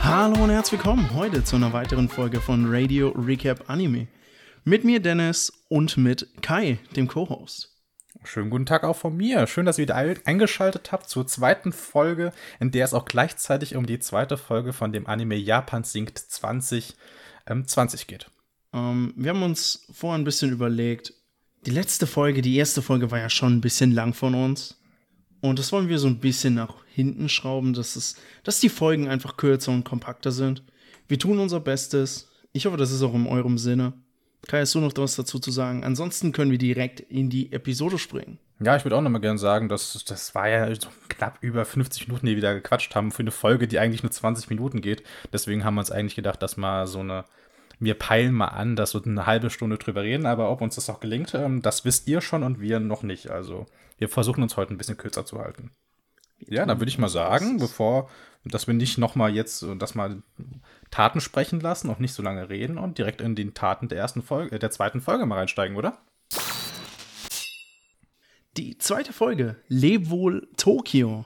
Hallo und herzlich willkommen heute zu einer weiteren Folge von Radio Recap Anime. Mit mir Dennis und mit Kai, dem Co-Host. Schönen guten Tag auch von mir. Schön, dass ihr wieder eingeschaltet habt zur zweiten Folge, in der es auch gleichzeitig um die zweite Folge von dem Anime Japan singt 2020 ähm, geht. Ähm, wir haben uns vorher ein bisschen überlegt, die letzte Folge, die erste Folge war ja schon ein bisschen lang von uns. Und das wollen wir so ein bisschen nach hinten schrauben, dass, es, dass die Folgen einfach kürzer und kompakter sind. Wir tun unser Bestes. Ich hoffe, das ist auch in eurem Sinne. Kai, hast du noch was dazu zu sagen? Ansonsten können wir direkt in die Episode springen. Ja, ich würde auch noch mal gerne sagen, dass das war ja so knapp über 50 Minuten, die wir da gequatscht haben, für eine Folge, die eigentlich nur 20 Minuten geht. Deswegen haben wir uns eigentlich gedacht, dass mal so eine, wir peilen mal an, dass wir eine halbe Stunde drüber reden, aber ob uns das auch gelingt, ähm, das wisst ihr schon und wir noch nicht. Also wir versuchen uns heute ein bisschen kürzer zu halten. Ja, dann würde ich mal sagen, bevor, dass wir nicht noch mal jetzt das mal Taten sprechen lassen, auch nicht so lange reden und direkt in den Taten der ersten Folge, äh, der zweiten Folge mal reinsteigen, oder? Die zweite Folge, Leb wohl Tokio.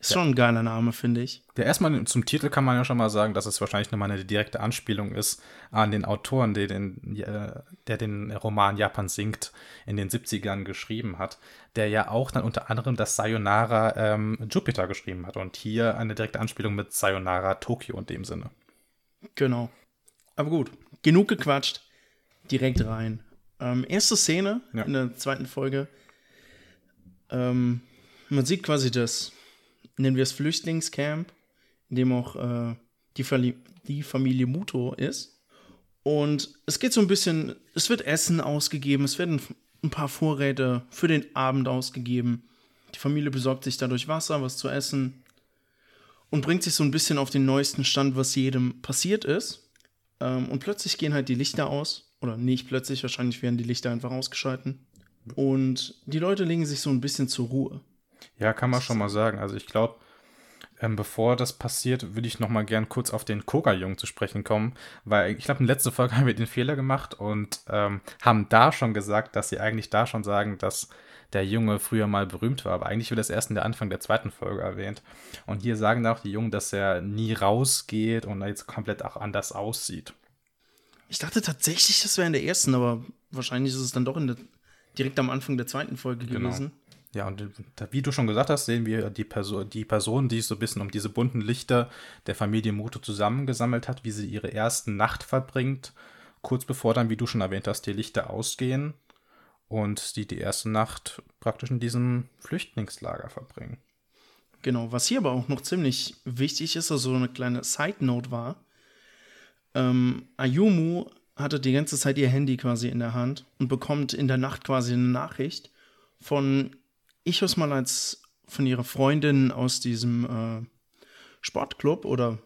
Ist ja. schon ein geiler Name, finde ich. Der erstmal zum Titel kann man ja schon mal sagen, dass es wahrscheinlich nochmal eine direkte Anspielung ist an den Autoren, der den, der den Roman Japan singt in den 70ern geschrieben hat, der ja auch dann unter anderem das Sayonara ähm, Jupiter geschrieben hat. Und hier eine direkte Anspielung mit Sayonara Tokio in dem Sinne. Genau. Aber gut, genug gequatscht. Direkt rein. Ähm, erste Szene ja. in der zweiten Folge. Ähm, man sieht quasi das nennen wir es Flüchtlingscamp, in dem auch äh, die, die Familie Muto ist. Und es geht so ein bisschen, es wird Essen ausgegeben, es werden ein paar Vorräte für den Abend ausgegeben. Die Familie besorgt sich dadurch Wasser, was zu essen und bringt sich so ein bisschen auf den neuesten Stand, was jedem passiert ist. Ähm, und plötzlich gehen halt die Lichter aus. Oder nicht plötzlich, wahrscheinlich werden die Lichter einfach ausgeschalten. Und die Leute legen sich so ein bisschen zur Ruhe. Ja, kann man schon mal sagen. Also ich glaube, ähm, bevor das passiert, würde ich noch mal gern kurz auf den Koga-Jungen zu sprechen kommen, weil ich glaube, in der letzten Folge haben wir den Fehler gemacht und ähm, haben da schon gesagt, dass sie eigentlich da schon sagen, dass der Junge früher mal berühmt war, aber eigentlich wird das erst in der Anfang der zweiten Folge erwähnt. Und hier sagen auch die Jungen, dass er nie rausgeht und jetzt komplett auch anders aussieht. Ich dachte tatsächlich, das wäre in der ersten, aber wahrscheinlich ist es dann doch der, direkt am Anfang der zweiten Folge genau. gewesen. Ja, und wie du schon gesagt hast, sehen wir die, Perso die Person, die sich so ein bisschen um diese bunten Lichter der Familie Muto zusammengesammelt hat, wie sie ihre erste Nacht verbringt, kurz bevor dann, wie du schon erwähnt hast, die Lichter ausgehen und die die erste Nacht praktisch in diesem Flüchtlingslager verbringen. Genau, was hier aber auch noch ziemlich wichtig ist, also eine kleine Side-Note war, ähm, Ayumu hatte die ganze Zeit ihr Handy quasi in der Hand und bekommt in der Nacht quasi eine Nachricht von ich es mal als von ihrer Freundin aus diesem äh, Sportclub oder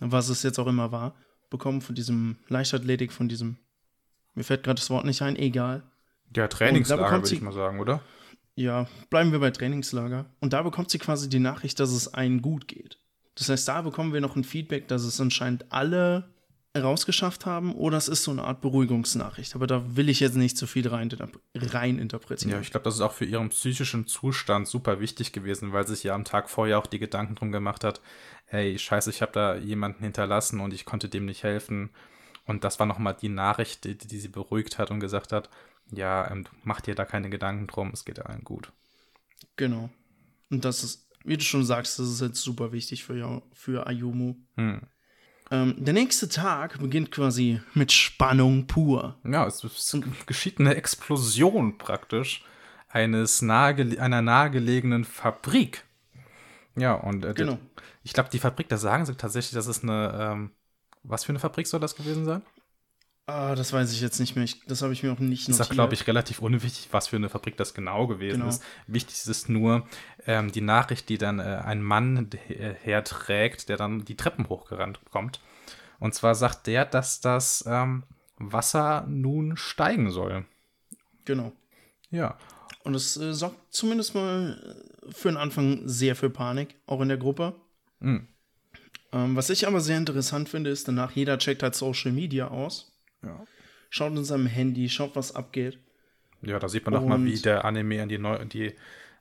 was es jetzt auch immer war, bekommen, von diesem Leichtathletik, von diesem, mir fällt gerade das Wort nicht ein, egal. Ja, Trainingslager, würde ich mal sagen, oder? Ja, bleiben wir bei Trainingslager. Und da bekommt sie quasi die Nachricht, dass es einen gut geht. Das heißt, da bekommen wir noch ein Feedback, dass es anscheinend alle rausgeschafft haben oder es ist so eine Art Beruhigungsnachricht. Aber da will ich jetzt nicht zu viel rein, rein interpretieren. Ja, ich glaube, das ist auch für ihren psychischen Zustand super wichtig gewesen, weil sich ja am Tag vorher auch die Gedanken drum gemacht hat, ey, scheiße, ich habe da jemanden hinterlassen und ich konnte dem nicht helfen. Und das war nochmal die Nachricht, die, die, sie beruhigt hat und gesagt hat, ja, ähm, mach dir da keine Gedanken drum, es geht allen gut. Genau. Und das ist, wie du schon sagst, das ist jetzt super wichtig für, für Ayumu. Hm. Ähm, der nächste Tag beginnt quasi mit Spannung pur. Ja, es, es geschieht eine Explosion praktisch eines nahege einer nahegelegenen Fabrik. Ja, und äh, genau. ich glaube, die Fabrik, da sagen sie tatsächlich, das ist eine, ähm, was für eine Fabrik soll das gewesen sein? Ah, das weiß ich jetzt nicht mehr. Ich, das habe ich mir auch nicht notiert. Das ist, glaube ich, relativ unwichtig, was für eine Fabrik das genau gewesen genau. ist. Wichtig ist nur ähm, die Nachricht, die dann äh, ein Mann herträgt, der dann die Treppen hochgerannt kommt. Und zwar sagt der, dass das ähm, Wasser nun steigen soll. Genau. Ja. Und es äh, sorgt zumindest mal äh, für den Anfang sehr für Panik, auch in der Gruppe. Mhm. Ähm, was ich aber sehr interessant finde, ist danach, jeder checkt halt Social Media aus. Ja. Schaut in seinem Handy, schaut, was abgeht. Ja, da sieht man doch mal, wie der Anime an die, neu die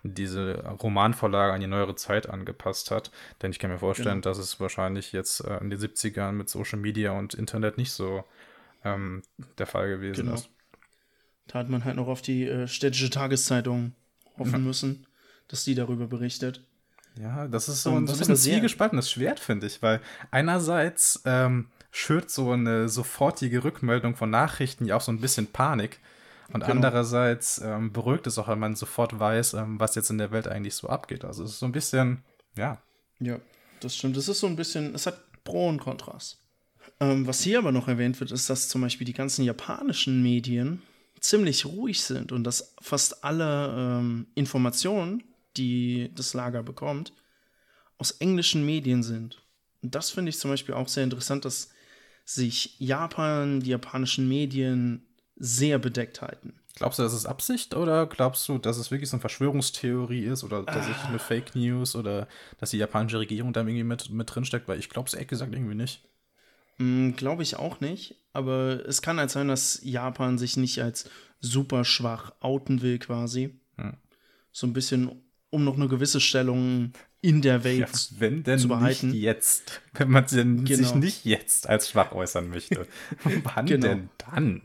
diese Romanvorlage an die neuere Zeit angepasst hat. Denn ich kann mir vorstellen, genau. dass es wahrscheinlich jetzt äh, in den 70ern mit Social Media und Internet nicht so ähm, der Fall gewesen genau. ist. Da hat man halt noch auf die äh, städtische Tageszeitung hoffen ja. müssen, dass die darüber berichtet. Ja, das ist so, um, so ein bisschen zwiegespaltenes Schwert, finde ich, weil einerseits ähm, schürt so eine sofortige Rückmeldung von Nachrichten ja auch so ein bisschen Panik. Und genau. andererseits ähm, beruhigt es auch, wenn man sofort weiß, ähm, was jetzt in der Welt eigentlich so abgeht. Also es ist so ein bisschen, ja. Ja, das stimmt. Es ist so ein bisschen, es hat Pro und Kontrast. Ähm, was hier aber noch erwähnt wird, ist, dass zum Beispiel die ganzen japanischen Medien ziemlich ruhig sind und dass fast alle ähm, Informationen, die das Lager bekommt, aus englischen Medien sind. Und das finde ich zum Beispiel auch sehr interessant, dass sich Japan, die japanischen Medien sehr bedeckt halten. Glaubst du, das ist Absicht oder glaubst du, dass es wirklich so eine Verschwörungstheorie ist oder dass ah. eine Fake News oder dass die japanische Regierung da irgendwie mit, mit drinsteckt? Weil ich glaube es ehrlich gesagt irgendwie nicht. Mm, glaube ich auch nicht. Aber es kann halt sein, dass Japan sich nicht als super schwach outen will, quasi. Hm. So ein bisschen, um noch eine gewisse Stellung in der Welt ja, wenn denn zu behalten. Nicht jetzt. Wenn man genau. sich nicht jetzt als schwach äußern möchte. Wann genau. denn dann?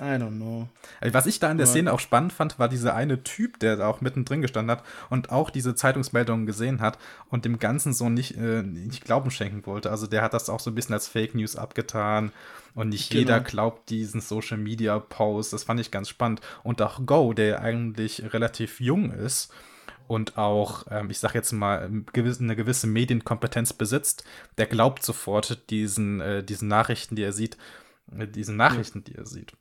I don't know. Also, was ich da in der Szene auch spannend fand, war dieser eine Typ, der da auch mittendrin gestanden hat und auch diese Zeitungsmeldungen gesehen hat und dem Ganzen so nicht, äh, nicht Glauben schenken wollte. Also der hat das auch so ein bisschen als Fake News abgetan und nicht genau. jeder glaubt diesen Social Media Post. Das fand ich ganz spannend. Und auch Go, der eigentlich relativ jung ist und auch, ähm, ich sag jetzt mal, eine gewisse Medienkompetenz besitzt, der glaubt sofort diesen, äh, diesen Nachrichten, die er sieht, äh, diesen Nachrichten, ja. die er sieht.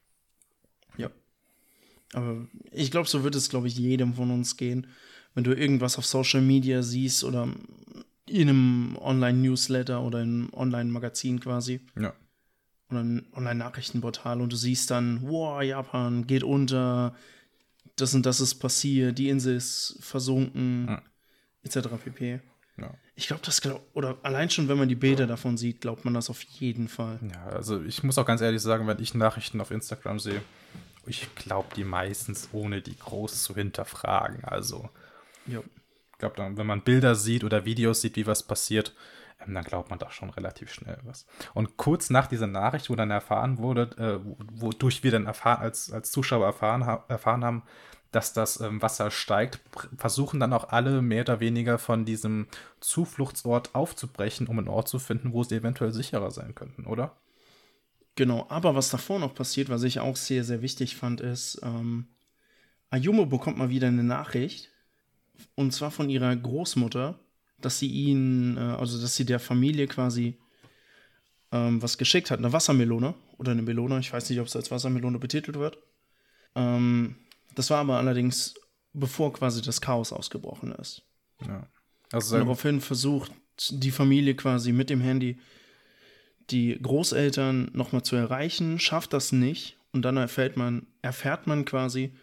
Ja. Aber ich glaube, so wird es, glaube ich, jedem von uns gehen. Wenn du irgendwas auf Social Media siehst oder in einem Online-Newsletter oder in einem Online-Magazin quasi. Ja. Oder ein Online-Nachrichtenportal und du siehst dann, wow, Japan geht unter, das und das ist passiert, die Insel ist versunken, ja. etc. pp. Ja. Ich glaube, das glaub, oder allein schon, wenn man die Bilder davon sieht, glaubt man das auf jeden Fall. Ja, also ich muss auch ganz ehrlich sagen, wenn ich Nachrichten auf Instagram sehe, ich glaube, die meistens ohne die groß zu hinterfragen. Also, ja. ich glaube, wenn man Bilder sieht oder Videos sieht, wie was passiert, ähm, dann glaubt man doch schon relativ schnell was. Und kurz nach dieser Nachricht, wo dann erfahren wurde, äh, wodurch wir dann erfahren, als, als Zuschauer erfahren, ha erfahren haben, dass das ähm, Wasser steigt, versuchen dann auch alle mehr oder weniger von diesem Zufluchtsort aufzubrechen, um einen Ort zu finden, wo sie eventuell sicherer sein könnten, oder? Genau, aber was davor noch passiert, was ich auch sehr, sehr wichtig fand, ist, ähm, Ayumu bekommt mal wieder eine Nachricht, und zwar von ihrer Großmutter, dass sie ihn, äh, also dass sie der Familie quasi ähm, was geschickt hat, eine Wassermelone oder eine Melone, ich weiß nicht, ob es als Wassermelone betitelt wird. Ähm, das war aber allerdings bevor quasi das Chaos ausgebrochen ist. Ja. Also daraufhin versucht die Familie quasi mit dem Handy die Großeltern nochmal zu erreichen, schafft das nicht und dann erfährt man, erfährt man quasi,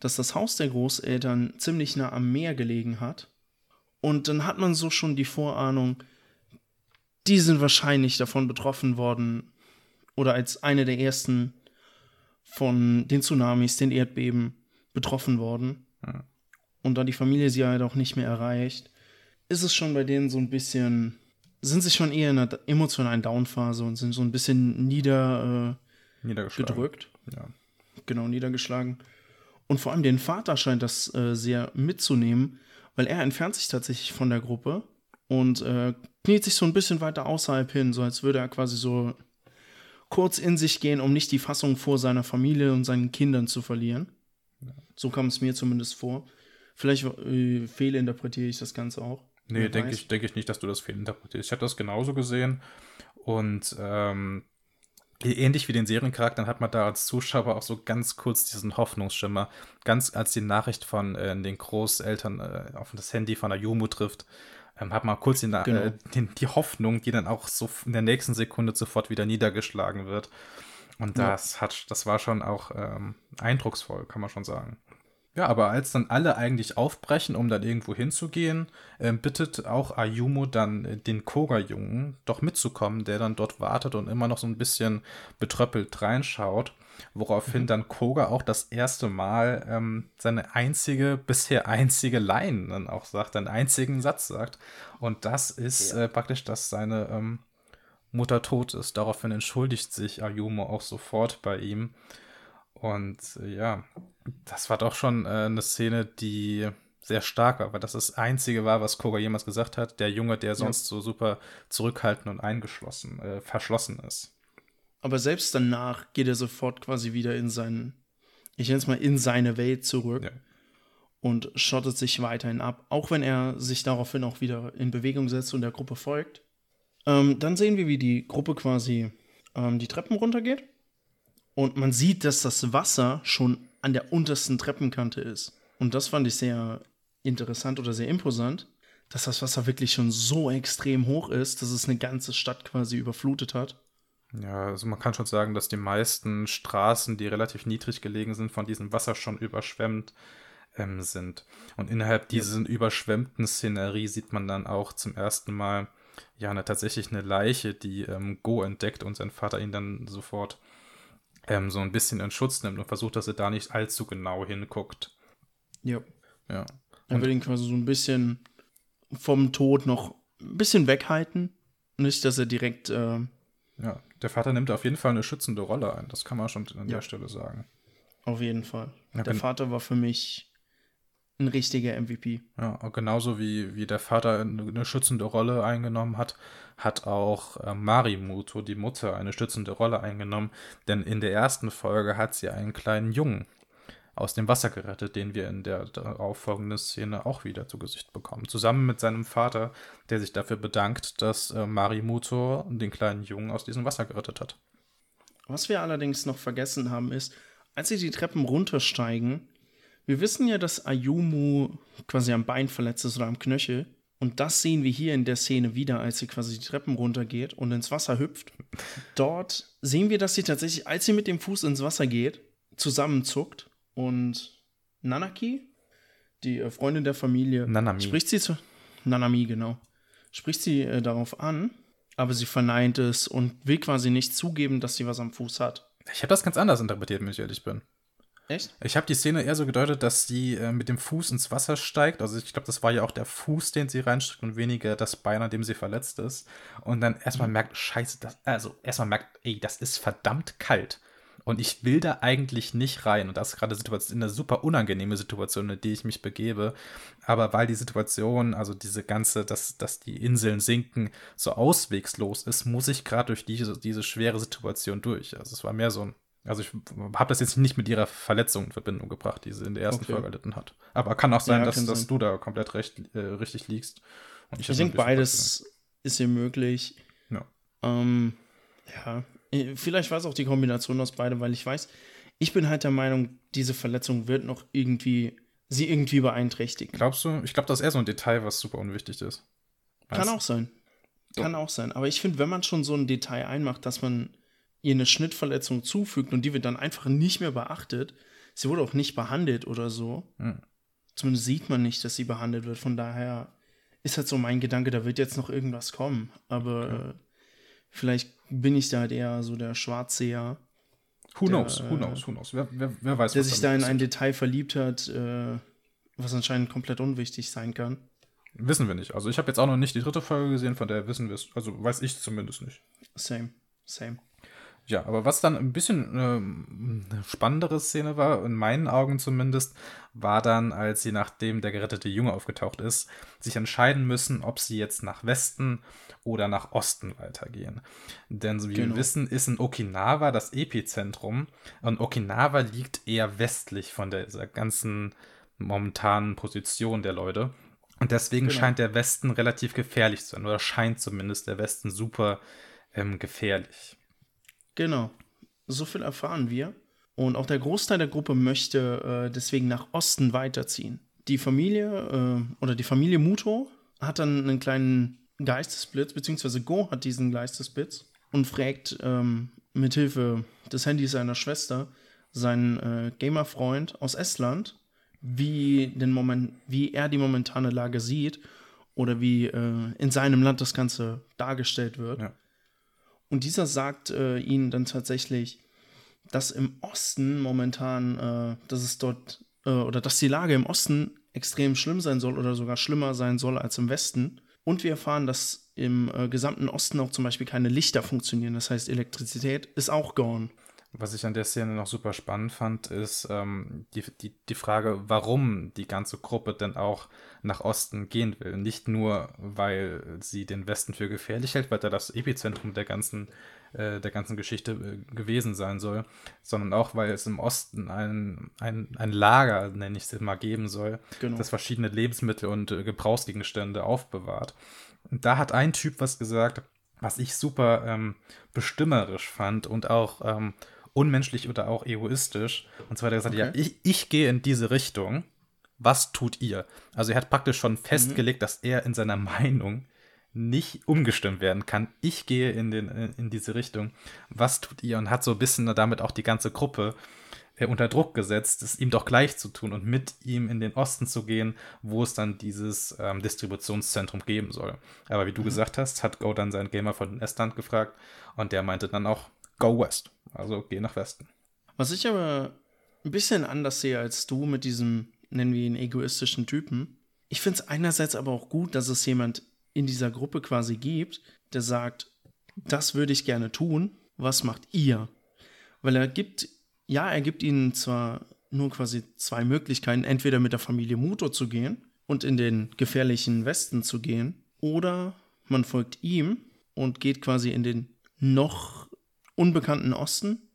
dass das Haus der Großeltern ziemlich nah am Meer gelegen hat. Und dann hat man so schon die Vorahnung, die sind wahrscheinlich davon betroffen worden oder als eine der ersten von den Tsunamis, den Erdbeben betroffen worden. Ja. Und da die Familie sie halt auch nicht mehr erreicht, ist es schon bei denen so ein bisschen sind sich schon eher in einer emotionalen Downphase und sind so ein bisschen nieder, äh, gedrückt. Ja. Genau, niedergeschlagen. Und vor allem den Vater scheint das äh, sehr mitzunehmen, weil er entfernt sich tatsächlich von der Gruppe und äh, kniet sich so ein bisschen weiter außerhalb hin, so als würde er quasi so kurz in sich gehen, um nicht die Fassung vor seiner Familie und seinen Kindern zu verlieren. Ja. So kam es mir zumindest vor. Vielleicht äh, fehlinterpretiere ich das Ganze auch. Nee, denke ich, denk ich nicht, dass du das fehlinterpretierst. Ich habe das genauso gesehen. Und ähm, ähnlich wie den Seriencharakteren hat man da als Zuschauer auch so ganz kurz diesen Hoffnungsschimmer. Ganz als die Nachricht von äh, den Großeltern äh, auf das Handy von Ayumu trifft, ähm, hat man kurz die, genau. äh, die, die, Hoffnung, die dann auch so in der nächsten Sekunde sofort wieder niedergeschlagen wird. Und das ja. hat, das war schon auch ähm, eindrucksvoll, kann man schon sagen. Ja, aber als dann alle eigentlich aufbrechen, um dann irgendwo hinzugehen, äh, bittet auch Ayumu dann äh, den Koga-Jungen doch mitzukommen, der dann dort wartet und immer noch so ein bisschen betröppelt reinschaut. woraufhin mhm. dann Koga auch das erste Mal ähm, seine einzige, bisher einzige Line dann auch sagt, einen einzigen Satz sagt. Und das ist ja. äh, praktisch, dass seine ähm, Mutter tot ist. Daraufhin entschuldigt sich Ayumu auch sofort bei ihm. Und äh, ja, das war doch schon äh, eine Szene, die sehr stark war, weil das das Einzige war, was Koga jemals gesagt hat. Der Junge, der sonst ja. so super zurückhaltend und eingeschlossen, äh, verschlossen ist. Aber selbst danach geht er sofort quasi wieder in seinen, ich nenne es mal, in seine Welt zurück ja. und schottet sich weiterhin ab, auch wenn er sich daraufhin auch wieder in Bewegung setzt und der Gruppe folgt. Ähm, dann sehen wir, wie die Gruppe quasi ähm, die Treppen runtergeht. Und man sieht, dass das Wasser schon an der untersten Treppenkante ist. Und das fand ich sehr interessant oder sehr imposant, dass das Wasser wirklich schon so extrem hoch ist, dass es eine ganze Stadt quasi überflutet hat. Ja, also man kann schon sagen, dass die meisten Straßen, die relativ niedrig gelegen sind, von diesem Wasser schon überschwemmt ähm, sind. Und innerhalb dieser ja. überschwemmten Szenerie sieht man dann auch zum ersten Mal ja eine, tatsächlich eine Leiche, die ähm, Go entdeckt und sein Vater ihn dann sofort ähm, so ein bisschen in Schutz nimmt und versucht, dass er da nicht allzu genau hinguckt. Ja. Ja. Er will ihn quasi so ein bisschen vom Tod noch ein bisschen weghalten. Nicht, dass er direkt. Äh, ja, der Vater nimmt auf jeden Fall eine schützende Rolle ein. Das kann man schon an ja. der Stelle sagen. Auf jeden Fall. Ja, der Vater war für mich ein richtiger MVP. Ja, genauso wie, wie der Vater eine schützende Rolle eingenommen hat, hat auch äh, Marimuto, die Mutter, eine schützende Rolle eingenommen. Denn in der ersten Folge hat sie einen kleinen Jungen aus dem Wasser gerettet, den wir in der darauffolgenden Szene auch wieder zu Gesicht bekommen. Zusammen mit seinem Vater, der sich dafür bedankt, dass äh, Marimuto den kleinen Jungen aus diesem Wasser gerettet hat. Was wir allerdings noch vergessen haben, ist, als sie die Treppen runtersteigen, wir wissen ja, dass Ayumu quasi am Bein verletzt ist oder am Knöchel. Und das sehen wir hier in der Szene wieder, als sie quasi die Treppen runtergeht und ins Wasser hüpft. Dort sehen wir, dass sie tatsächlich, als sie mit dem Fuß ins Wasser geht, zusammenzuckt und Nanaki, die äh, Freundin der Familie, Nanami. spricht sie zu Nanami, genau. Spricht sie äh, darauf an, aber sie verneint es und will quasi nicht zugeben, dass sie was am Fuß hat. Ich habe das ganz anders interpretiert, wenn ich ehrlich bin. Echt? Ich habe die Szene eher so gedeutet, dass sie äh, mit dem Fuß ins Wasser steigt. Also ich glaube, das war ja auch der Fuß, den sie reinsteckt und weniger das Bein, an dem sie verletzt ist. Und dann erstmal mhm. merkt, scheiße, das, also erstmal merkt, ey, das ist verdammt kalt. Und ich will da eigentlich nicht rein. Und das ist gerade eine super unangenehme Situation, in die ich mich begebe. Aber weil die Situation, also diese ganze, dass, dass die Inseln sinken, so auswegslos ist, muss ich gerade durch diese, diese schwere Situation durch. Also es war mehr so ein also ich habe das jetzt nicht mit ihrer Verletzung in Verbindung gebracht, die sie in der ersten okay. Folge erlitten hat. Aber kann auch sein, ja, dass, dass sein. du da komplett recht, äh, richtig liegst. ich, ich denke, beides ist hier möglich. Ja. Ähm, ja, äh, vielleicht war es auch die Kombination aus beidem, weil ich weiß, ich bin halt der Meinung, diese Verletzung wird noch irgendwie, sie irgendwie beeinträchtigen. Glaubst du? Ich glaube, das ist eher so ein Detail, was super unwichtig ist. Weißt? Kann auch sein. Kann auch sein. Aber ich finde, wenn man schon so ein Detail einmacht, dass man ihr eine Schnittverletzung zufügt und die wird dann einfach nicht mehr beachtet, sie wurde auch nicht behandelt oder so. Hm. Zumindest sieht man nicht, dass sie behandelt wird. Von daher ist halt so mein Gedanke, da wird jetzt noch irgendwas kommen. Aber okay. äh, vielleicht bin ich da halt eher so der Schwarzseher. Who der, knows, who knows, who knows. Wer, wer, wer weiß, Der sich da in ein Detail verliebt hat, äh, was anscheinend komplett unwichtig sein kann. Wissen wir nicht. Also ich habe jetzt auch noch nicht die dritte Folge gesehen, von der wissen wir es. Also weiß ich zumindest nicht. Same, same. Ja, aber was dann ein bisschen äh, eine spannendere Szene war, in meinen Augen zumindest, war dann, als sie, nachdem der gerettete Junge aufgetaucht ist, sich entscheiden müssen, ob sie jetzt nach Westen oder nach Osten weitergehen. Denn so wie genau. wir wissen, ist in Okinawa das Epizentrum und Okinawa liegt eher westlich von dieser ganzen momentanen Position der Leute. Und deswegen genau. scheint der Westen relativ gefährlich zu sein, oder scheint zumindest der Westen super ähm, gefährlich. Genau. So viel erfahren wir. Und auch der Großteil der Gruppe möchte äh, deswegen nach Osten weiterziehen. Die Familie äh, oder die Familie Muto hat dann einen kleinen Geistesblitz, beziehungsweise Go hat diesen Geistesblitz und fragt ähm, mithilfe des Handys seiner Schwester seinen äh, Gamer-Freund aus Estland, wie, den Moment, wie er die momentane Lage sieht oder wie äh, in seinem Land das Ganze dargestellt wird. Ja. Und dieser sagt äh, ihnen dann tatsächlich, dass im Osten momentan, äh, dass es dort, äh, oder dass die Lage im Osten extrem schlimm sein soll oder sogar schlimmer sein soll als im Westen. Und wir erfahren, dass im äh, gesamten Osten auch zum Beispiel keine Lichter funktionieren. Das heißt, Elektrizität ist auch gone. Was ich an der Szene noch super spannend fand, ist ähm, die, die, die Frage, warum die ganze Gruppe denn auch nach Osten gehen will. Nicht nur, weil sie den Westen für gefährlich hält, weil da das Epizentrum der ganzen, äh, der ganzen Geschichte äh, gewesen sein soll, sondern auch, weil es im Osten ein, ein, ein Lager, nenne ich es mal, geben soll, genau. das verschiedene Lebensmittel und äh, Gebrauchsgegenstände aufbewahrt. Und da hat ein Typ was gesagt, was ich super ähm, bestimmerisch fand und auch ähm, unmenschlich oder auch egoistisch. Und zwar hat er gesagt, okay. ja, ich, ich gehe in diese Richtung. Was tut ihr? Also er hat praktisch schon festgelegt, mhm. dass er in seiner Meinung nicht umgestimmt werden kann. Ich gehe in, den, in diese Richtung. Was tut ihr? Und hat so ein bisschen damit auch die ganze Gruppe äh, unter Druck gesetzt, es ihm doch gleich zu tun und mit ihm in den Osten zu gehen, wo es dann dieses ähm, Distributionszentrum geben soll. Aber wie du mhm. gesagt hast, hat Go dann seinen Gamer von Estland gefragt und der meinte dann auch, Go West. Also geh nach Westen. Was ich aber ein bisschen anders sehe als du mit diesem, nennen wir ihn, egoistischen Typen. Ich finde es einerseits aber auch gut, dass es jemand in dieser Gruppe quasi gibt, der sagt, das würde ich gerne tun, was macht ihr? Weil er gibt, ja, er gibt ihnen zwar nur quasi zwei Möglichkeiten, entweder mit der Familie Muto zu gehen und in den gefährlichen Westen zu gehen, oder man folgt ihm und geht quasi in den noch unbekannten Osten,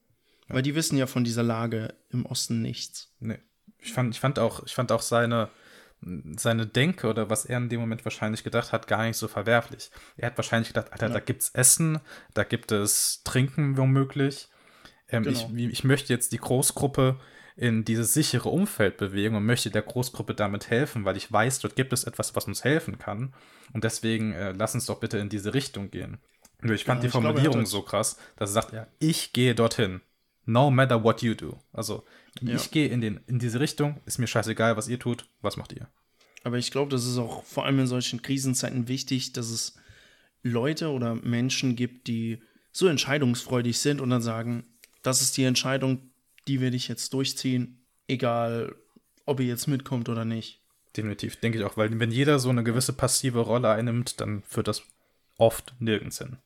ja. weil die wissen ja von dieser Lage im Osten nichts. Nee. Ich fand, ich fand auch, ich fand auch seine, seine Denke oder was er in dem Moment wahrscheinlich gedacht hat, gar nicht so verwerflich. Er hat wahrscheinlich gedacht, Alter, ja. da gibt's Essen, da gibt es Trinken womöglich. Ähm, genau. ich, ich möchte jetzt die Großgruppe in dieses sichere Umfeld bewegen und möchte der Großgruppe damit helfen, weil ich weiß, dort gibt es etwas, was uns helfen kann. Und deswegen äh, lass uns doch bitte in diese Richtung gehen. Ich fand ja, die Formulierung glaube, so krass, dass er sagt, ja, ich gehe dorthin. No matter what you do. Also, ja. ich gehe in, in diese Richtung, ist mir scheißegal, was ihr tut, was macht ihr? Aber ich glaube, das ist auch vor allem in solchen Krisenzeiten wichtig, dass es Leute oder Menschen gibt, die so entscheidungsfreudig sind und dann sagen, das ist die Entscheidung, die werde ich jetzt durchziehen, egal ob ihr jetzt mitkommt oder nicht. Definitiv, denke ich auch, weil wenn jeder so eine gewisse passive Rolle einnimmt, dann führt das oft nirgends hin.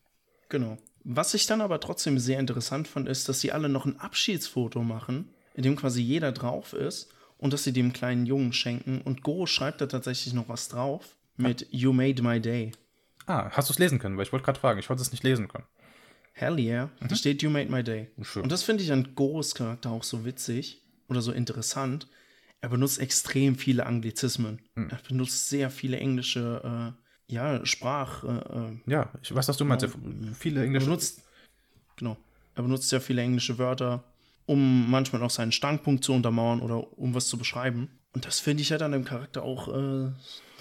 Genau. Was ich dann aber trotzdem sehr interessant fand, ist, dass sie alle noch ein Abschiedsfoto machen, in dem quasi jeder drauf ist und dass sie dem kleinen Jungen schenken. Und Go schreibt da tatsächlich noch was drauf mit You made my day. Ah, hast du es lesen können? Weil ich wollte gerade fragen, ich wollte es nicht lesen können. Hell yeah, mhm. da steht You made my day. Schön. Und das finde ich an Go's Charakter auch so witzig oder so interessant. Er benutzt extrem viele Anglizismen. Mhm. Er benutzt sehr viele englische äh, ja, Sprach. Äh, äh, ja, ich weiß, was du meinst. Genau. Viele englische. Er benutzt, genau. Er benutzt ja viele englische Wörter, um manchmal auch seinen Standpunkt zu untermauern oder um was zu beschreiben. Und das finde ich ja dann im Charakter auch, äh,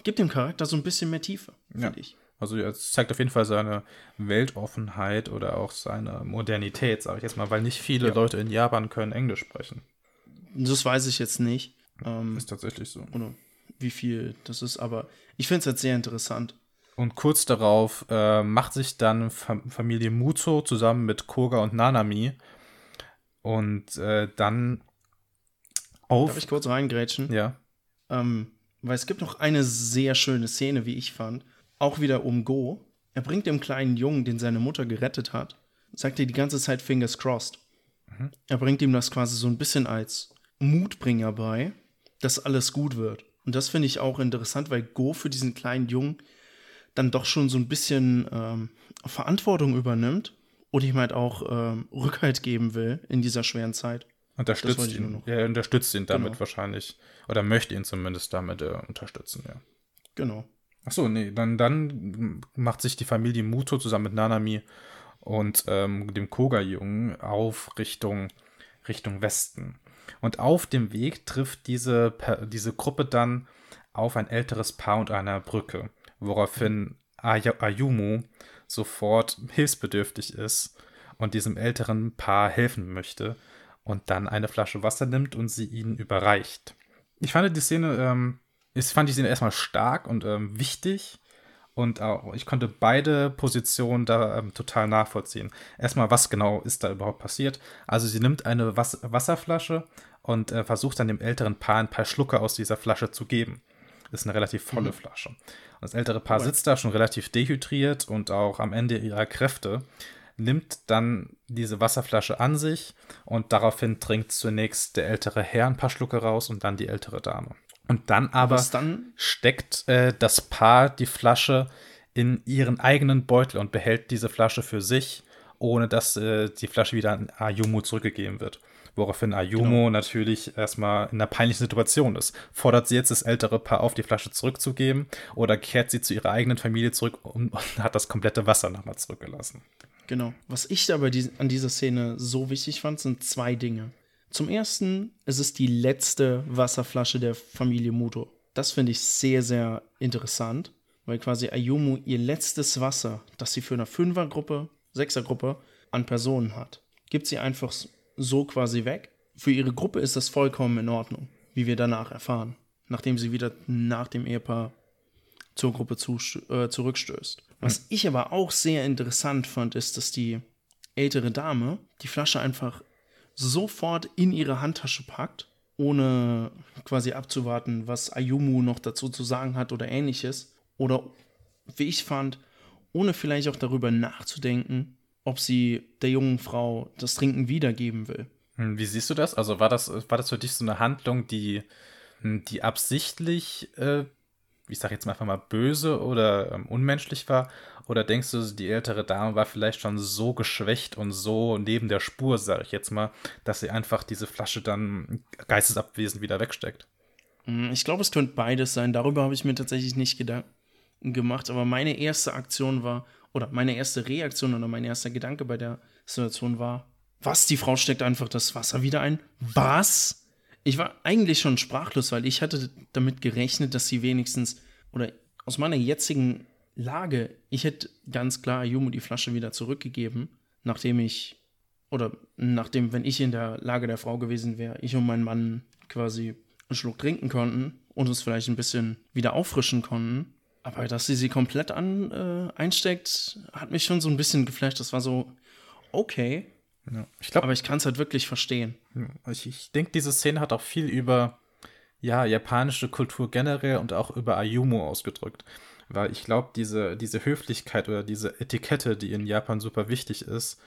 gibt dem Charakter so ein bisschen mehr Tiefe, finde ja. ich. Also es zeigt auf jeden Fall seine Weltoffenheit oder auch seine Modernität, sage ich jetzt mal, weil nicht viele ja. Leute in Japan können Englisch sprechen. Das weiß ich jetzt nicht. Ähm, ist tatsächlich so. Oder wie viel das ist, aber ich finde es halt sehr interessant. Und kurz darauf äh, macht sich dann Fam Familie Muzo zusammen mit Koga und Nanami und äh, dann auf. Darf ich kurz reingrätschen? Ja. Ähm, weil es gibt noch eine sehr schöne Szene, wie ich fand. Auch wieder um Go. Er bringt dem kleinen Jungen, den seine Mutter gerettet hat, sagt er die ganze Zeit Fingers crossed. Mhm. Er bringt ihm das quasi so ein bisschen als Mutbringer bei, dass alles gut wird. Und das finde ich auch interessant, weil Go für diesen kleinen Jungen dann doch schon so ein bisschen ähm, Verantwortung übernimmt und ihm halt auch ähm, Rückhalt geben will in dieser schweren Zeit. Unterstützt ihn. Er unterstützt ihn damit genau. wahrscheinlich. Oder möchte ihn zumindest damit äh, unterstützen, ja. Genau. Achso, nee, dann, dann macht sich die Familie Muto zusammen mit Nanami und ähm, dem Koga-Jungen auf Richtung, Richtung Westen. Und auf dem Weg trifft diese, diese Gruppe dann auf ein älteres Paar und einer Brücke, woraufhin Ay Ayumu sofort hilfsbedürftig ist und diesem älteren Paar helfen möchte und dann eine Flasche Wasser nimmt und sie ihnen überreicht. Ich fand die Szene, ähm, ich fand die Szene erstmal stark und ähm, wichtig Und auch, ich konnte beide Positionen da ähm, total nachvollziehen. Erstmal, was genau ist da überhaupt passiert? Also sie nimmt eine Was Wasserflasche und äh, versucht dann dem älteren Paar ein paar Schlucke aus dieser Flasche zu geben. Das ist eine relativ volle mhm. Flasche. Und das ältere Paar oh. sitzt da schon relativ dehydriert und auch am Ende ihrer Kräfte, nimmt dann diese Wasserflasche an sich und daraufhin trinkt zunächst der ältere Herr ein paar Schlucke raus und dann die ältere Dame. Und dann aber dann? steckt äh, das Paar die Flasche in ihren eigenen Beutel und behält diese Flasche für sich, ohne dass äh, die Flasche wieder an Ayumu zurückgegeben wird. Woraufhin Ayumu genau. natürlich erstmal in einer peinlichen Situation ist. Fordert sie jetzt das ältere Paar auf, die Flasche zurückzugeben oder kehrt sie zu ihrer eigenen Familie zurück und, und hat das komplette Wasser nochmal zurückgelassen? Genau. Was ich aber die, an dieser Szene so wichtig fand, sind zwei Dinge. Zum ersten, es ist die letzte Wasserflasche der Familie Muto. Das finde ich sehr, sehr interessant, weil quasi Ayumu ihr letztes Wasser, das sie für eine Fünfergruppe, Sechsergruppe an Personen hat, gibt sie einfach so quasi weg. Für ihre Gruppe ist das vollkommen in Ordnung, wie wir danach erfahren, nachdem sie wieder nach dem Ehepaar zur Gruppe zu, äh, zurückstößt. Was ich aber auch sehr interessant fand, ist, dass die ältere Dame die Flasche einfach sofort in ihre Handtasche packt, ohne quasi abzuwarten, was Ayumu noch dazu zu sagen hat oder ähnliches. Oder wie ich fand, ohne vielleicht auch darüber nachzudenken, ob sie der jungen Frau das Trinken wiedergeben will. Hm, wie siehst du das? Also war das, war das für dich so eine Handlung, die, hm, die absichtlich äh, ich sag jetzt mal einfach mal böse oder ähm, unmenschlich war? Oder denkst du, die ältere Dame war vielleicht schon so geschwächt und so neben der Spur, sag ich jetzt mal, dass sie einfach diese Flasche dann geistesabwesend wieder wegsteckt? Hm, ich glaube, es könnte beides sein. Darüber habe ich mir tatsächlich nicht Gedanken gemacht. Aber meine erste Aktion war, oder meine erste Reaktion oder mein erster Gedanke bei der Situation war, was, die Frau steckt einfach das Wasser wieder ein? Was? Ich war eigentlich schon sprachlos, weil ich hatte damit gerechnet, dass sie wenigstens, oder aus meiner jetzigen Lage, ich hätte ganz klar Ayumu die Flasche wieder zurückgegeben, nachdem ich, oder nachdem, wenn ich in der Lage der Frau gewesen wäre, ich und mein Mann quasi einen Schluck trinken konnten und uns vielleicht ein bisschen wieder auffrischen konnten. Aber dass sie sie komplett an, äh, einsteckt, hat mich schon so ein bisschen geflasht. Das war so, okay, ja, ich glaub, Aber ich kann es halt wirklich verstehen. Ich, ich denke, diese Szene hat auch viel über ja, japanische Kultur generell und auch über Ayumu ausgedrückt. Weil ich glaube, diese, diese Höflichkeit oder diese Etikette, die in Japan super wichtig ist,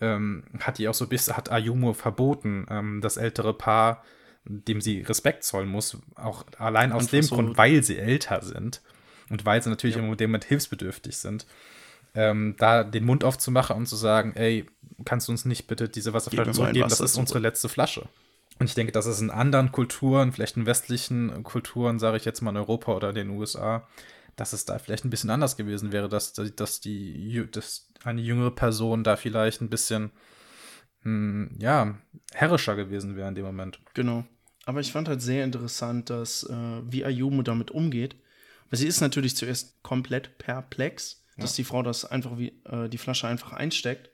ähm, hat die auch so bis, hat Ayumu verboten, ähm, das ältere Paar, dem sie Respekt zollen muss, auch allein aus Einfach dem Grund, weil sie älter sind und weil sie natürlich ja. im Moment hilfsbedürftig sind ähm, da den Mund aufzumachen und zu sagen, ey, kannst du uns nicht bitte diese Wasserflasche zurückgeben? Das ist unsere letzte Flasche. Und ich denke, dass es in anderen Kulturen, vielleicht in westlichen Kulturen, sage ich jetzt mal in Europa oder in den USA, dass es da vielleicht ein bisschen anders gewesen wäre, dass, dass, die, dass eine jüngere Person da vielleicht ein bisschen, mh, hm, ja, herrischer gewesen wäre in dem Moment. Genau. Aber ich fand halt sehr interessant, dass, äh, wie Ayumu damit umgeht. Weil sie ist natürlich zuerst komplett perplex dass die Frau das einfach wie äh, die Flasche einfach einsteckt.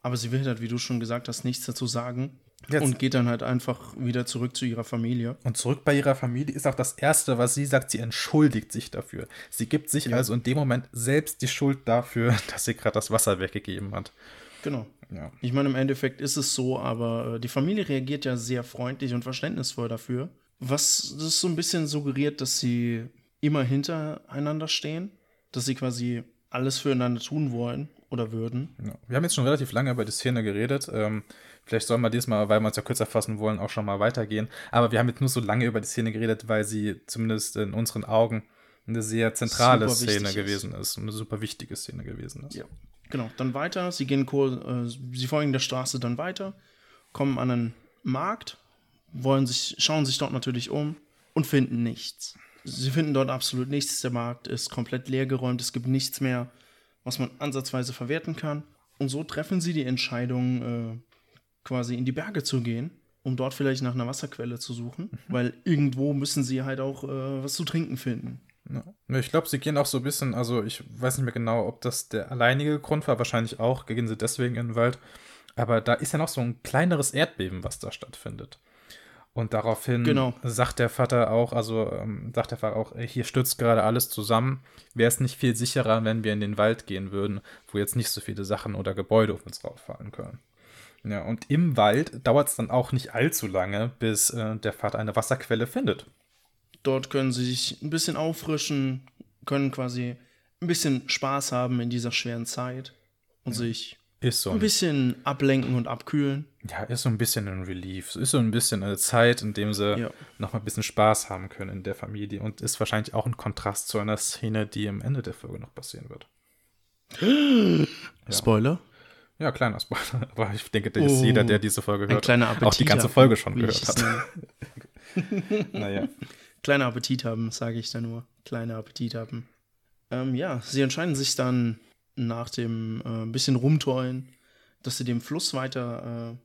Aber sie will halt, wie du schon gesagt hast, nichts dazu sagen. Jetzt. Und geht dann halt einfach wieder zurück zu ihrer Familie. Und zurück bei ihrer Familie ist auch das Erste, was sie sagt, sie entschuldigt sich dafür. Sie gibt sich ja. also in dem Moment selbst die Schuld dafür, dass sie gerade das Wasser weggegeben hat. Genau. Ja. Ich meine, im Endeffekt ist es so, aber äh, die Familie reagiert ja sehr freundlich und verständnisvoll dafür. Was das so ein bisschen suggeriert, dass sie immer hintereinander stehen. Dass sie quasi alles füreinander tun wollen oder würden. Ja. Wir haben jetzt schon relativ lange über die Szene geredet. Ähm, vielleicht sollen wir diesmal, weil wir uns ja kürzer fassen wollen, auch schon mal weitergehen. Aber wir haben jetzt nur so lange über die Szene geredet, weil sie zumindest in unseren Augen eine sehr zentrale Szene gewesen ist. Eine super wichtige Szene gewesen ist. Ja. Genau, dann weiter. Sie gehen äh, sie folgen der Straße dann weiter, kommen an einen Markt, wollen sich, schauen sich dort natürlich um und finden nichts. Sie finden dort absolut nichts. Der Markt ist komplett leergeräumt. Es gibt nichts mehr, was man ansatzweise verwerten kann. Und so treffen sie die Entscheidung, äh, quasi in die Berge zu gehen, um dort vielleicht nach einer Wasserquelle zu suchen. Mhm. Weil irgendwo müssen sie halt auch äh, was zu trinken finden. Ja. Ich glaube, sie gehen auch so ein bisschen, also ich weiß nicht mehr genau, ob das der alleinige Grund war, wahrscheinlich auch, gehen sie deswegen in den Wald. Aber da ist ja noch so ein kleineres Erdbeben, was da stattfindet. Und daraufhin Genau. sagt der Vater auch, also ähm, sagt der Vater auch, ey, hier stürzt gerade alles zusammen. Wäre es nicht viel sicherer, wenn wir in den Wald gehen würden, wo jetzt nicht so viele Sachen oder Gebäude auf uns rauffallen können. Ja, und im Wald dauert es dann auch nicht allzu lange, bis äh, der Vater eine Wasserquelle findet. Dort können sie sich ein bisschen auffrischen, können quasi ein bisschen Spaß haben in dieser schweren Zeit und sich Ist so ein ein, bisschen ablenken und abkühlen. ja, ist so ein bisschen ein Relief. Ist so ein bisschen eine Zeit, in dem sie Ja. noch mal ein bisschen Spaß haben können in der Familie und ist wahrscheinlich auch ein Kontrast zu einer Szene, die am Ende der Folge noch passieren wird. Spoiler? Ja, kleiner Spoiler, aber ich denke, dass Oh. jeder, der diese Folge hört, auch die ganze Folge schon gehört hat. naja. Kleiner Appetit haben, sage ich da nur. Kleiner Appetit haben. Ähm, ja, sie entscheiden sich dann nach dem äh, bisschen Rumtollen, dass sie dem Fluss weiter äh,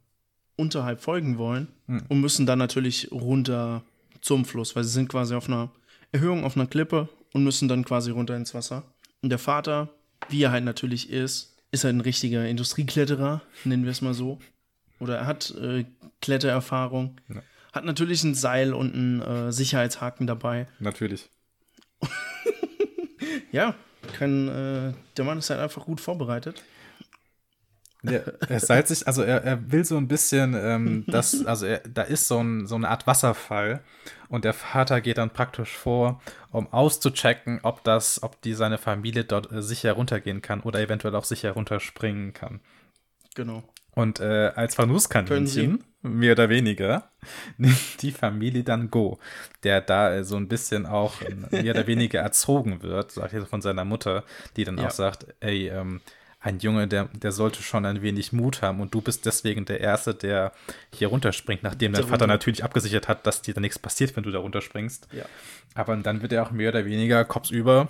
unterhalb folgen wollen Hm. und müssen dann natürlich runter zum Fluss, weil sie sind quasi auf einer Erhöhung, auf einer Klippe und müssen dann quasi runter ins Wasser. Und der Vater, wie er halt natürlich ist, ist halt ein richtiger Industriekletterer, nennen wir es mal so. Oder er hat äh, Klettererfahrung. Ja. Hat natürlich ein Seil und einen äh, Sicherheitshaken dabei. Natürlich. Ja, kann, äh, der Mann ist halt einfach gut vorbereitet. Ja, er seilt sich, also er, er will so ein bisschen, ähm, das, also er, da ist so, ein, so eine Art Wasserfall und der Vater geht dann praktisch vor, um auszuchecken, ob das, ob die seine Familie dort äh, sicher runtergehen kann oder eventuell auch sicher runterspringen kann. Genau. Und äh, als Vernuskaninchen, mehr oder weniger, nimmt die Familie dann Go, der da äh, so ein bisschen auch äh, mehr oder weniger erzogen wird, sagt er von seiner Mutter, die dann Ja. auch sagt, ey, ähm, ein Junge, der, der sollte schon ein wenig Mut haben und du bist deswegen der Erste, der hier runterspringt, nachdem der Der Vater natürlich abgesichert hat, dass dir da nichts passiert, wenn du da runterspringst. Ja. Aber dann wird er auch mehr oder weniger kopfsüber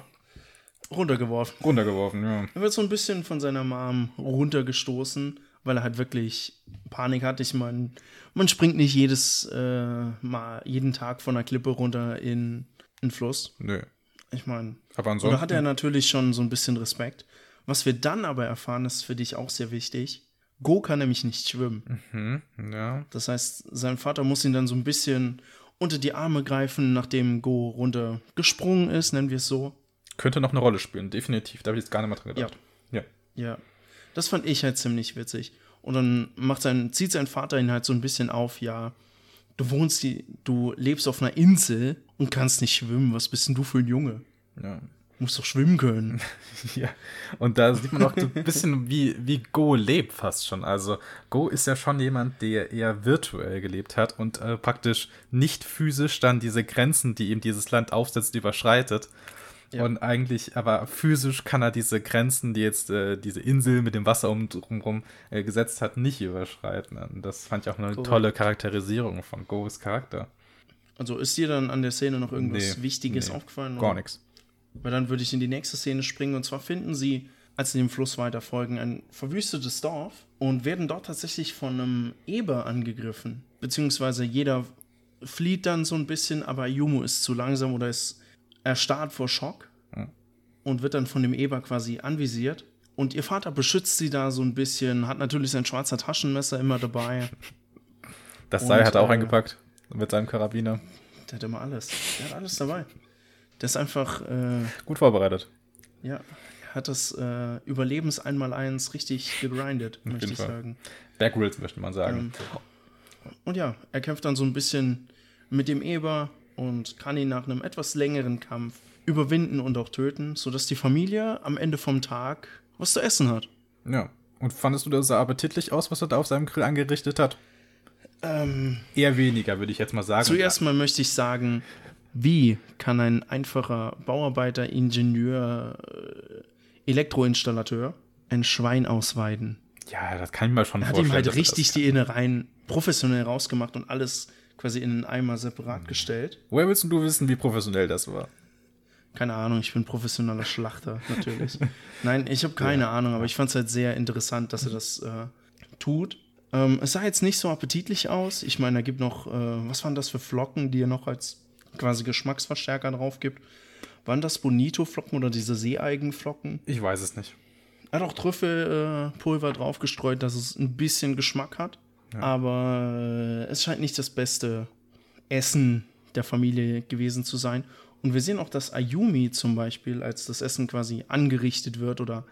Runtergeworfen. runtergeworfen, ja. Er wird so ein bisschen von seiner Mom runtergestoßen, weil er halt wirklich Panik hat. Ich meine, man springt nicht jedes äh, Mal, jeden Tag von der Klippe runter in einen Fluss. Nö. Ich meine, Aber ansonsten. da hat er natürlich schon so ein bisschen Respekt. Was wir dann aber erfahren, ist für dich auch sehr wichtig. Go kann nämlich nicht schwimmen. hm, ja. Das heißt, sein Vater muss ihn dann so ein bisschen unter die Arme greifen, nachdem Go runter gesprungen ist, nennen wir es so. Könnte noch eine Rolle spielen, definitiv. Da habe ich jetzt gar nicht mal dran gedacht. Ja. Ja. Das fand ich halt ziemlich witzig. Und dann macht sein, zieht sein Vater ihn halt so ein bisschen auf, ja, du wohnst die, du lebst auf einer Insel und kannst nicht schwimmen. Was bist denn du für ein Junge? ja. Musst doch schwimmen können. Ja, und da sieht man auch so ein bisschen, wie, wie Go lebt fast schon. Also Go ist ja schon jemand, der eher virtuell gelebt hat und äh, praktisch nicht physisch dann diese Grenzen, die ihm dieses Land aufsetzt, überschreitet. Ja. Und eigentlich, aber physisch kann er diese Grenzen, die jetzt äh, diese Insel mit dem Wasser um drumherum äh, gesetzt hat, nicht überschreiten. Und das fand ich auch eine Korrekt. tolle Charakterisierung von Go's Charakter. Also ist dir dann an der Szene noch irgendwas Nee, Wichtiges nee, aufgefallen? Gar nichts. Weil dann würde ich in die nächste Szene springen und zwar finden sie, als sie dem Fluss weiterfolgen, ein verwüstetes Dorf und werden dort tatsächlich von einem Eber angegriffen. Beziehungsweise jeder flieht dann so ein bisschen, aber Yumu ist zu langsam oder ist erstarrt vor Schock Ja. und wird dann von dem Eber quasi anvisiert. Und ihr Vater beschützt sie da so ein bisschen, hat natürlich sein schwarzer Taschenmesser immer dabei. Das Seil hat er auch äh, eingepackt mit seinem Karabiner. Der hat immer alles. Der hat alles dabei. Der ist einfach, äh, Gut vorbereitet. Ja, er hat das äh, Überlebens einmal-eins richtig gegrindet, möchte ich Fall. sagen. Backgrills möchte man sagen. Ähm, und ja, er kämpft dann so ein bisschen mit dem Eber und kann ihn nach einem etwas längeren Kampf überwinden und auch töten, sodass die Familie am Ende vom Tag was zu essen hat. Ja. Und fandest du, das sah appetitlich aus, was er da auf seinem Grill angerichtet hat? Ähm, Eher weniger, würde ich jetzt mal sagen. zuerst mal möchte ich sagen, wie kann ein einfacher Bauarbeiter, Ingenieur, äh, Elektroinstallateur ein Schwein ausweiden? Ja, das kann ich mir schon Er hat vorstellen. ihm halt richtig die Innereien professionell rausgemacht und alles quasi in einen Eimer separat gestellt. kann. Woher willst du wissen, wie professionell das war? Keine Ahnung, ich bin professioneller Schlachter, natürlich. Nein, ich habe keine Ahnung, aber ich fand es halt sehr interessant, dass er das äh, tut. Ähm, es sah jetzt nicht so appetitlich aus. Ich meine, er gibt noch, äh, was waren das für Flocken, die er noch als quasi Geschmacksverstärker drauf gibt? Waren das Bonito-Flocken oder diese Seeeigenflocken? Ich weiß es nicht. Er hat auch Trüffelpulver äh, Pulver drauf gestreut, dass es ein bisschen Geschmack hat. Aber äh, es scheint nicht das beste Essen der Familie gewesen zu sein. Und wir sehen auch, dass Ayumi zum Beispiel, als das Essen quasi angerichtet wird oder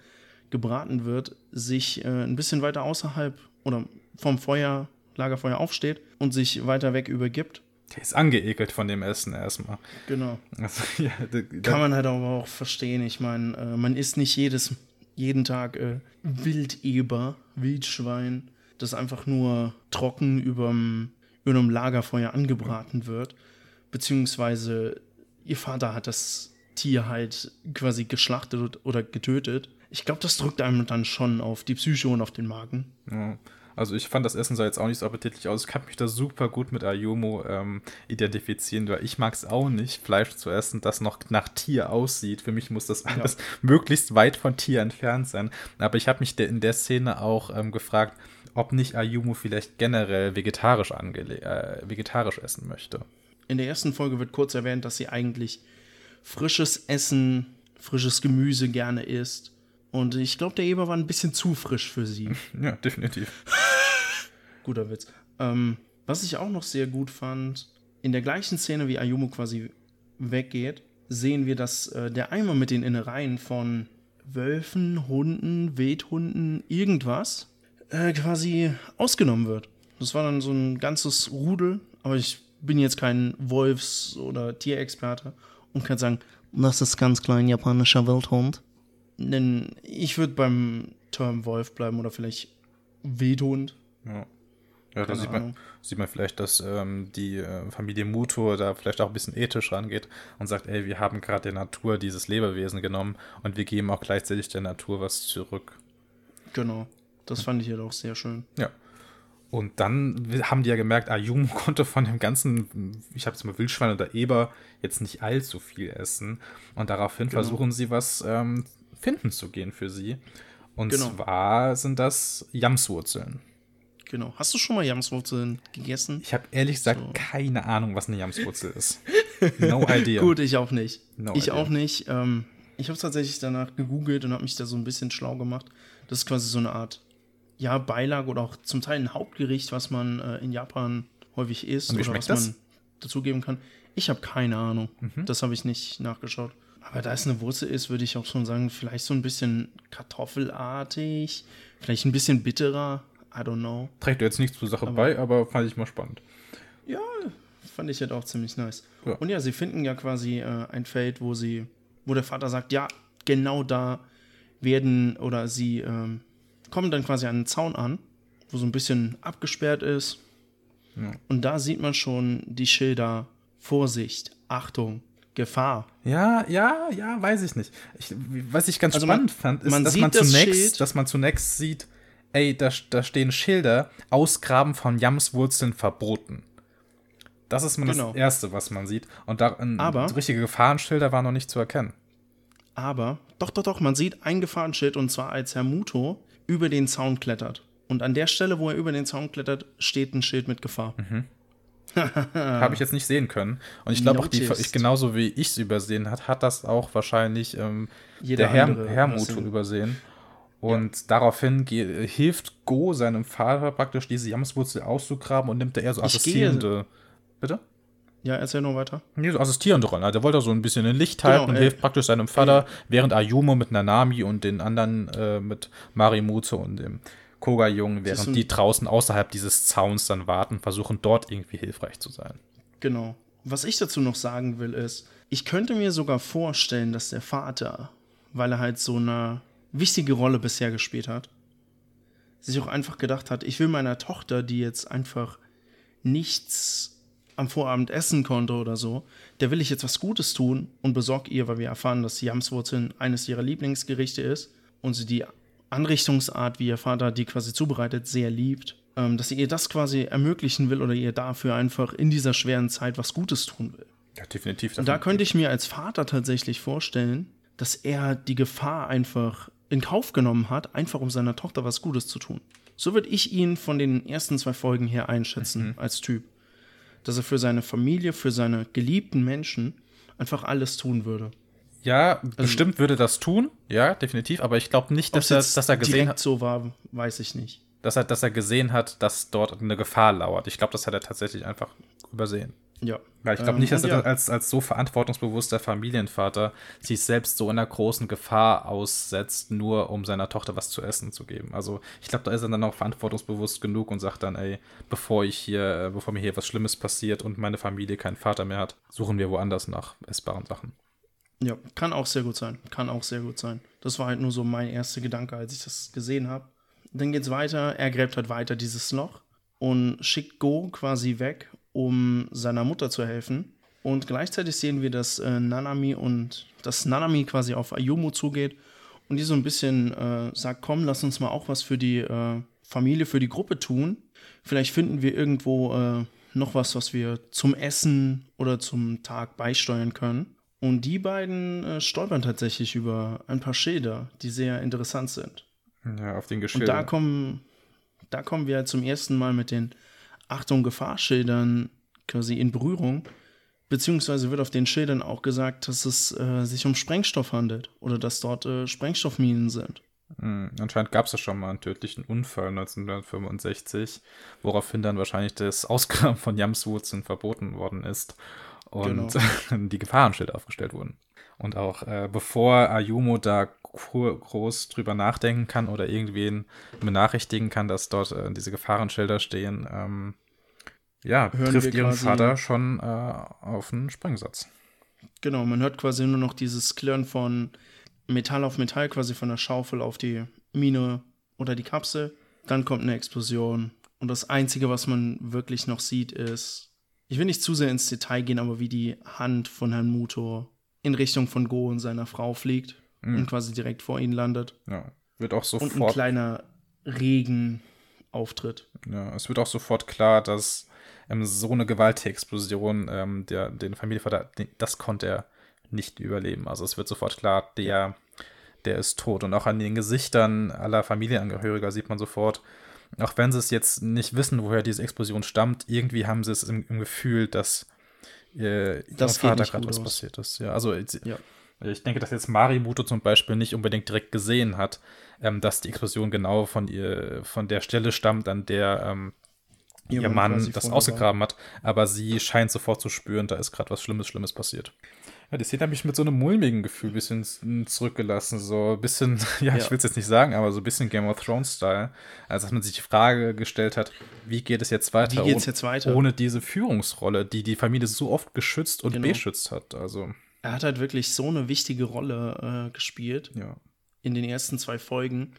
gebraten wird, sich äh, ein bisschen weiter außerhalb oder vom Feuer, Lagerfeuer aufsteht und sich weiter weg übergibt. Der ist angeekelt von dem Essen erstmal. Genau. Also, ja, da, da Kann man halt aber auch verstehen. Ich meine, äh, man isst nicht jedes, jeden Tag äh, Wildeber, Wildschwein, das einfach nur trocken überm, über einem Lagerfeuer angebraten wird. Beziehungsweise ihr Vater hat das Tier halt quasi geschlachtet oder getötet. Ich glaube, das drückt einem dann schon auf die Psyche und auf den Magen. Ja. Also ich fand das Essen sah jetzt auch nicht so appetitlich aus. Ich kann mich da super gut mit Ayumo ähm, identifizieren, weil ich mag es auch nicht, Fleisch zu essen, das noch nach Tier aussieht. Für mich muss das alles ja. möglichst weit von Tier entfernt sein. Aber ich habe mich in der Szene auch ähm, gefragt, ob nicht Ayumo vielleicht generell vegetarisch, äh, vegetarisch essen möchte. In der ersten Folge wird kurz erwähnt, dass sie eigentlich frisches Essen, frisches Gemüse gerne isst. Und ich glaube, der Eber war ein bisschen zu frisch für sie. Ja, definitiv. Guter Witz. Ähm, was ich auch noch sehr gut fand, in der gleichen Szene, wie Ayumu quasi weggeht, sehen wir, dass äh, der Eimer mit den Innereien von Wölfen, Hunden, Wildhunden, irgendwas äh, quasi ausgenommen wird. Das war dann so ein ganzes Rudel, aber ich bin jetzt kein Wolfs- oder Tierexperte und kann sagen, das ist ganz klein japanischer Wildhund. Denn ich würde beim Term Wolf bleiben oder vielleicht Wildhund. Ja. Ja, da sieht man, sieht man vielleicht, dass ähm, die äh, Familie Muto da vielleicht auch ein bisschen ethisch rangeht und sagt, ey, wir haben gerade der Natur dieses Lebewesen genommen und wir geben auch gleichzeitig der Natur was zurück. Genau. Das fand ich ja halt auch sehr schön. Ja. Und dann haben die ja gemerkt, Ayumu konnte von dem ganzen, ich habe jetzt mal Wildschwein oder Eber, jetzt nicht allzu viel essen. Und daraufhin genau. versuchen sie was ähm, finden zu gehen für sie. Und genau. zwar sind das Jamswurzeln. Genau. Hast du schon mal Jamswurzeln gegessen? Ich habe ehrlich gesagt so. keine Ahnung, was eine Jamswurzel ist. No idea. Gut, ich auch nicht. No ich idea. auch nicht. Ähm, ich habe tatsächlich danach gegoogelt und habe mich da so ein bisschen schlau gemacht. Das ist quasi so eine Art, ja, Beilage oder auch zum Teil ein Hauptgericht, was man äh, in Japan häufig isst oder was das? man dazugeben kann. Ich habe keine Ahnung. Mhm. Das habe ich nicht nachgeschaut. Aber da es eine Wurzel ist, würde ich auch schon sagen, vielleicht so ein bisschen kartoffelartig, vielleicht ein bisschen bitterer. I don't know. Trägt jetzt nichts zur Sache aber, bei, aber fand ich mal spannend. Ja, fand ich halt auch ziemlich nice. Ja. Und ja, sie finden ja quasi äh, ein Feld, wo sie, wo der Vater sagt, ja, genau da werden oder sie ähm, kommen dann quasi an einen Zaun an, wo so ein bisschen abgesperrt ist. Ja. Und da sieht man schon die Schilder Vorsicht, Achtung, Gefahr. Ja, ja, ja, weiß ich nicht. Ich, was ich ganz also spannend man, fand, ist, man dass, man das zunächst, dass man zunächst sieht, ey, da, da stehen Schilder, Ausgraben von Jamswurzeln verboten. Das ist mal genau. das Erste, was man sieht. Und da aber, richtige Gefahrenschilder waren noch nicht zu erkennen. Aber, doch, doch, doch, man sieht ein Gefahrenschild und zwar als Herr Muto über den Zaun klettert. Und an der Stelle, wo er über den Zaun klettert, steht ein Schild mit Gefahr. Mhm. Habe ich jetzt nicht sehen können. Und ich glaube auch, die, ich, genauso wie ich es übersehen hat, hat das auch wahrscheinlich ähm, der Herr, Hermuto übersehen. Und ja. daraufhin hilft Go seinem Vater praktisch diese Jamswurzel auszugraben und nimmt da eher so assistierende. Bitte? Ja, erzähl nur weiter. Nee, so assistierende Rollen. Der wollte so ein bisschen in Licht halten genau, und ey. hilft praktisch seinem Vater, ey. während Ayumo mit Nanami und den anderen äh, mit Marimuto und dem Koga-Jungen, während die draußen außerhalb dieses Zauns dann warten, versuchen dort irgendwie hilfreich zu sein. Genau. Was ich dazu noch sagen will, ist, ich könnte mir sogar vorstellen, dass der Vater, weil er halt so eine wichtige Rolle bisher gespielt hat, sich auch einfach gedacht hat, ich will meiner Tochter, die jetzt einfach nichts am Vorabend essen konnte oder so, der will ich jetzt was Gutes tun und besorge ihr, weil wir erfahren, dass Jamswurzeln eines ihrer Lieblingsgerichte ist und sie die Anrichtungsart, wie ihr Vater die quasi zubereitet, sehr liebt, ähm, dass sie ihr das quasi ermöglichen will oder ihr dafür einfach in dieser schweren Zeit was Gutes tun will. Ja, definitiv. Und da könnte ich mir als Vater tatsächlich vorstellen, dass er die Gefahr einfach in Kauf genommen hat, einfach um seiner Tochter was Gutes zu tun. So würde ich ihn von den ersten zwei Folgen her einschätzen mhm. als Typ. Dass er für seine Familie, für seine geliebten Menschen einfach alles tun würde. Ja, also, bestimmt würde das tun, ja, definitiv, aber ich glaube nicht, dass er, dass er gesehen hat. so war, weiß ich nicht. Dass er, dass er gesehen hat, dass dort eine Gefahr lauert. Ich glaube, das hat er tatsächlich einfach übersehen. Ja. Weil ich glaube ähm, nicht, dass er ja. als, als so verantwortungsbewusster Familienvater sich selbst so in einer großen Gefahr aussetzt, nur um seiner Tochter was zu essen zu geben. Also ich glaube, da ist er dann auch verantwortungsbewusst genug und sagt dann, ey, bevor ich hier, bevor mir hier was Schlimmes passiert und meine Familie keinen Vater mehr hat, suchen wir woanders nach essbaren Sachen. Ja, kann auch sehr gut sein. Kann auch sehr gut sein. Das war halt nur so mein erster Gedanke, als ich das gesehen habe. Dann geht's weiter. Er gräbt halt weiter dieses Loch und schickt Go quasi weg, um seiner Mutter zu helfen. Und gleichzeitig sehen wir, dass äh, Nanami und dass Nanami quasi auf Ayumu zugeht und die so ein bisschen äh, sagt, komm, lass uns mal auch was für die äh, Familie, für die Gruppe tun. Vielleicht finden wir irgendwo äh, noch was, was wir zum Essen oder zum Tag beisteuern können. Und die beiden äh, stolpern tatsächlich über ein paar Schilder, die sehr interessant sind. Ja, auf den Geschildern. Und da kommen, da kommen wir zum ersten Mal mit den Achtung Gefahrschildern quasi in Berührung. Beziehungsweise wird auf den Schildern auch gesagt, dass es äh, sich um Sprengstoff handelt oder dass dort äh, Sprengstoffminen sind. Mhm. Anscheinend gab es ja schon mal einen tödlichen Unfall 1965, woraufhin dann wahrscheinlich das Ausgraben von Jamswurzeln verboten worden ist und genau. die Gefahrenschilder aufgestellt wurden. Und auch äh, bevor Ayumu da groß drüber nachdenken kann oder irgendwen benachrichtigen kann, dass dort äh, diese Gefahrenschilder stehen, ähm, ja, Hören trifft ihren Vater schon äh, auf einen Sprengsatz. Genau, man hört quasi nur noch dieses Klirren von Metall auf Metall, quasi von der Schaufel auf die Mine oder die Kapsel. Dann kommt eine Explosion. Und das Einzige, was man wirklich noch sieht, ist ich will nicht zu sehr ins Detail gehen, aber wie die Hand von Herrn Muto in Richtung von Go und seiner Frau fliegt mhm. und quasi direkt vor ihnen landet. Ja, wird auch sofort. Und ein kleiner Regen auftritt. Ja, es wird auch sofort klar, dass ähm, so eine gewaltige Explosion ähm, der, den Familienvater, das konnte er nicht überleben. Also es wird sofort klar, der, der ist tot. Und auch an den Gesichtern aller Familienangehöriger sieht man sofort, auch wenn sie es jetzt nicht wissen, woher diese Explosion stammt, irgendwie haben sie es im, im Gefühl, dass äh, das Vater gerade was passiert ist. Ja, also ja. ich denke, dass jetzt Marimuto zum Beispiel nicht unbedingt direkt gesehen hat, ähm, dass die Explosion genau von ihr, von der Stelle stammt, an der ähm, ihr, ihr Mann das ausgegraben war. hat, aber sie scheint sofort zu spüren, da ist gerade was Schlimmes, Schlimmes passiert. Ja, die Szene hat mich mit so einem mulmigen Gefühl ein bisschen zurückgelassen. So ein bisschen, ja, ja. ich will es jetzt nicht sagen, aber so ein bisschen Game of Thrones-Style. Als dass man sich die Frage gestellt hat, wie geht es jetzt weiter? Wie geht es jetzt weiter? Ohne diese Führungsrolle, die die Familie so oft geschützt und genau. beschützt hat. Also. Er hat halt wirklich so eine wichtige Rolle äh, gespielt. Ja. In den ersten zwei Folgen.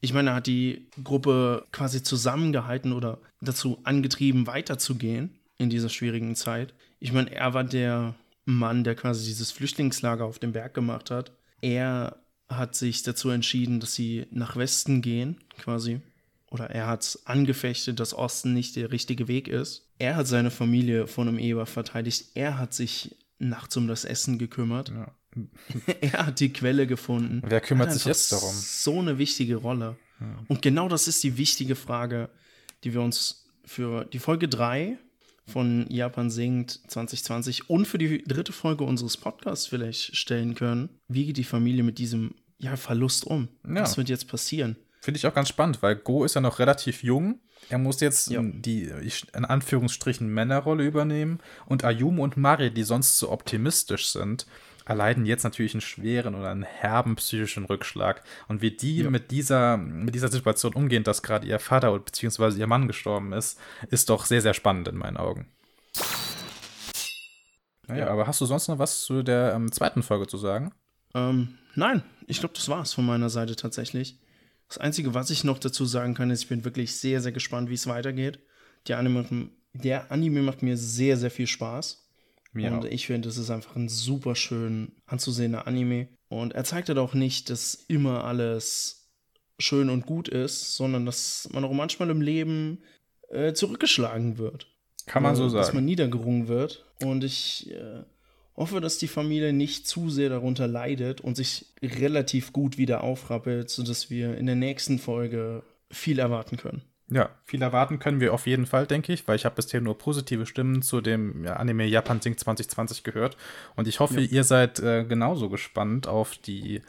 Ich meine, er hat die Gruppe quasi zusammengehalten oder dazu angetrieben, weiterzugehen in dieser schwierigen Zeit. Ich meine, er war der Mann, der quasi dieses Flüchtlingslager auf dem Berg gemacht hat. Er hat sich dazu entschieden, dass sie nach Westen gehen, quasi. Oder er hat angefechtet, dass Osten nicht der richtige Weg ist. Er hat seine Familie von einem Eber verteidigt. Er hat sich nachts um das Essen gekümmert. Ja. er hat die Quelle gefunden. Wer kümmert sich jetzt darum? So eine wichtige Rolle. Ja. Und genau das ist die wichtige Frage, die wir uns für die Folge 3 von Japan singt 2020 und für die dritte Folge unseres Podcasts vielleicht stellen können. Wie geht die Familie mit diesem ja, Verlust um? Ja. Was wird jetzt passieren? Finde ich auch ganz spannend, weil Go ist ja noch relativ jung. Er muss jetzt ja. die, in Anführungsstrichen, Männerrolle übernehmen. Und Ayumu und Mari, die sonst so optimistisch sind, erleiden jetzt natürlich einen schweren oder einen herben psychischen Rückschlag. Und wie die ja. mit, dieser, mit dieser Situation umgehen, dass gerade ihr Vater bzw. ihr Mann gestorben ist, ist doch sehr, sehr spannend in meinen Augen. Naja, ja. aber hast du sonst noch was zu der ähm, zweiten Folge zu sagen? Ähm, nein, ich glaube, das war es von meiner Seite tatsächlich. Das Einzige, was ich noch dazu sagen kann, ist, ich bin wirklich sehr, sehr gespannt, wie es weitergeht. Der Anime, der Anime macht mir sehr, sehr viel Spaß. Mir und ich finde, es ist einfach ein super schön anzusehender Anime. Und er zeigt halt auch nicht, dass immer alles schön und gut ist, sondern dass man auch manchmal im Leben äh, zurückgeschlagen wird. Kann man so sagen. Dass man niedergerungen wird. Und ich äh, hoffe, dass die Familie nicht zu sehr darunter leidet und sich relativ gut wieder aufrappelt, sodass wir in der nächsten Folge viel erwarten können. Ja, viel erwarten können wir auf jeden Fall, denke ich, weil ich habe bisher nur positive Stimmen zu dem Anime Japan Sing 2020 gehört. Und ich hoffe, ja. ihr seid äh, genauso gespannt auf die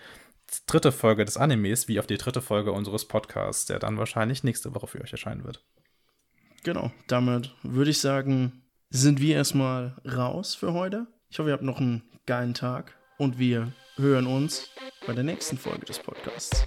dritte Folge des Animes wie auf die dritte Folge unseres Podcasts, der dann wahrscheinlich nächste Woche für euch erscheinen wird. Genau, damit würde ich sagen, sind wir erstmal raus für heute. Ich hoffe, ihr habt noch einen geilen Tag und wir hören uns bei der nächsten Folge des Podcasts.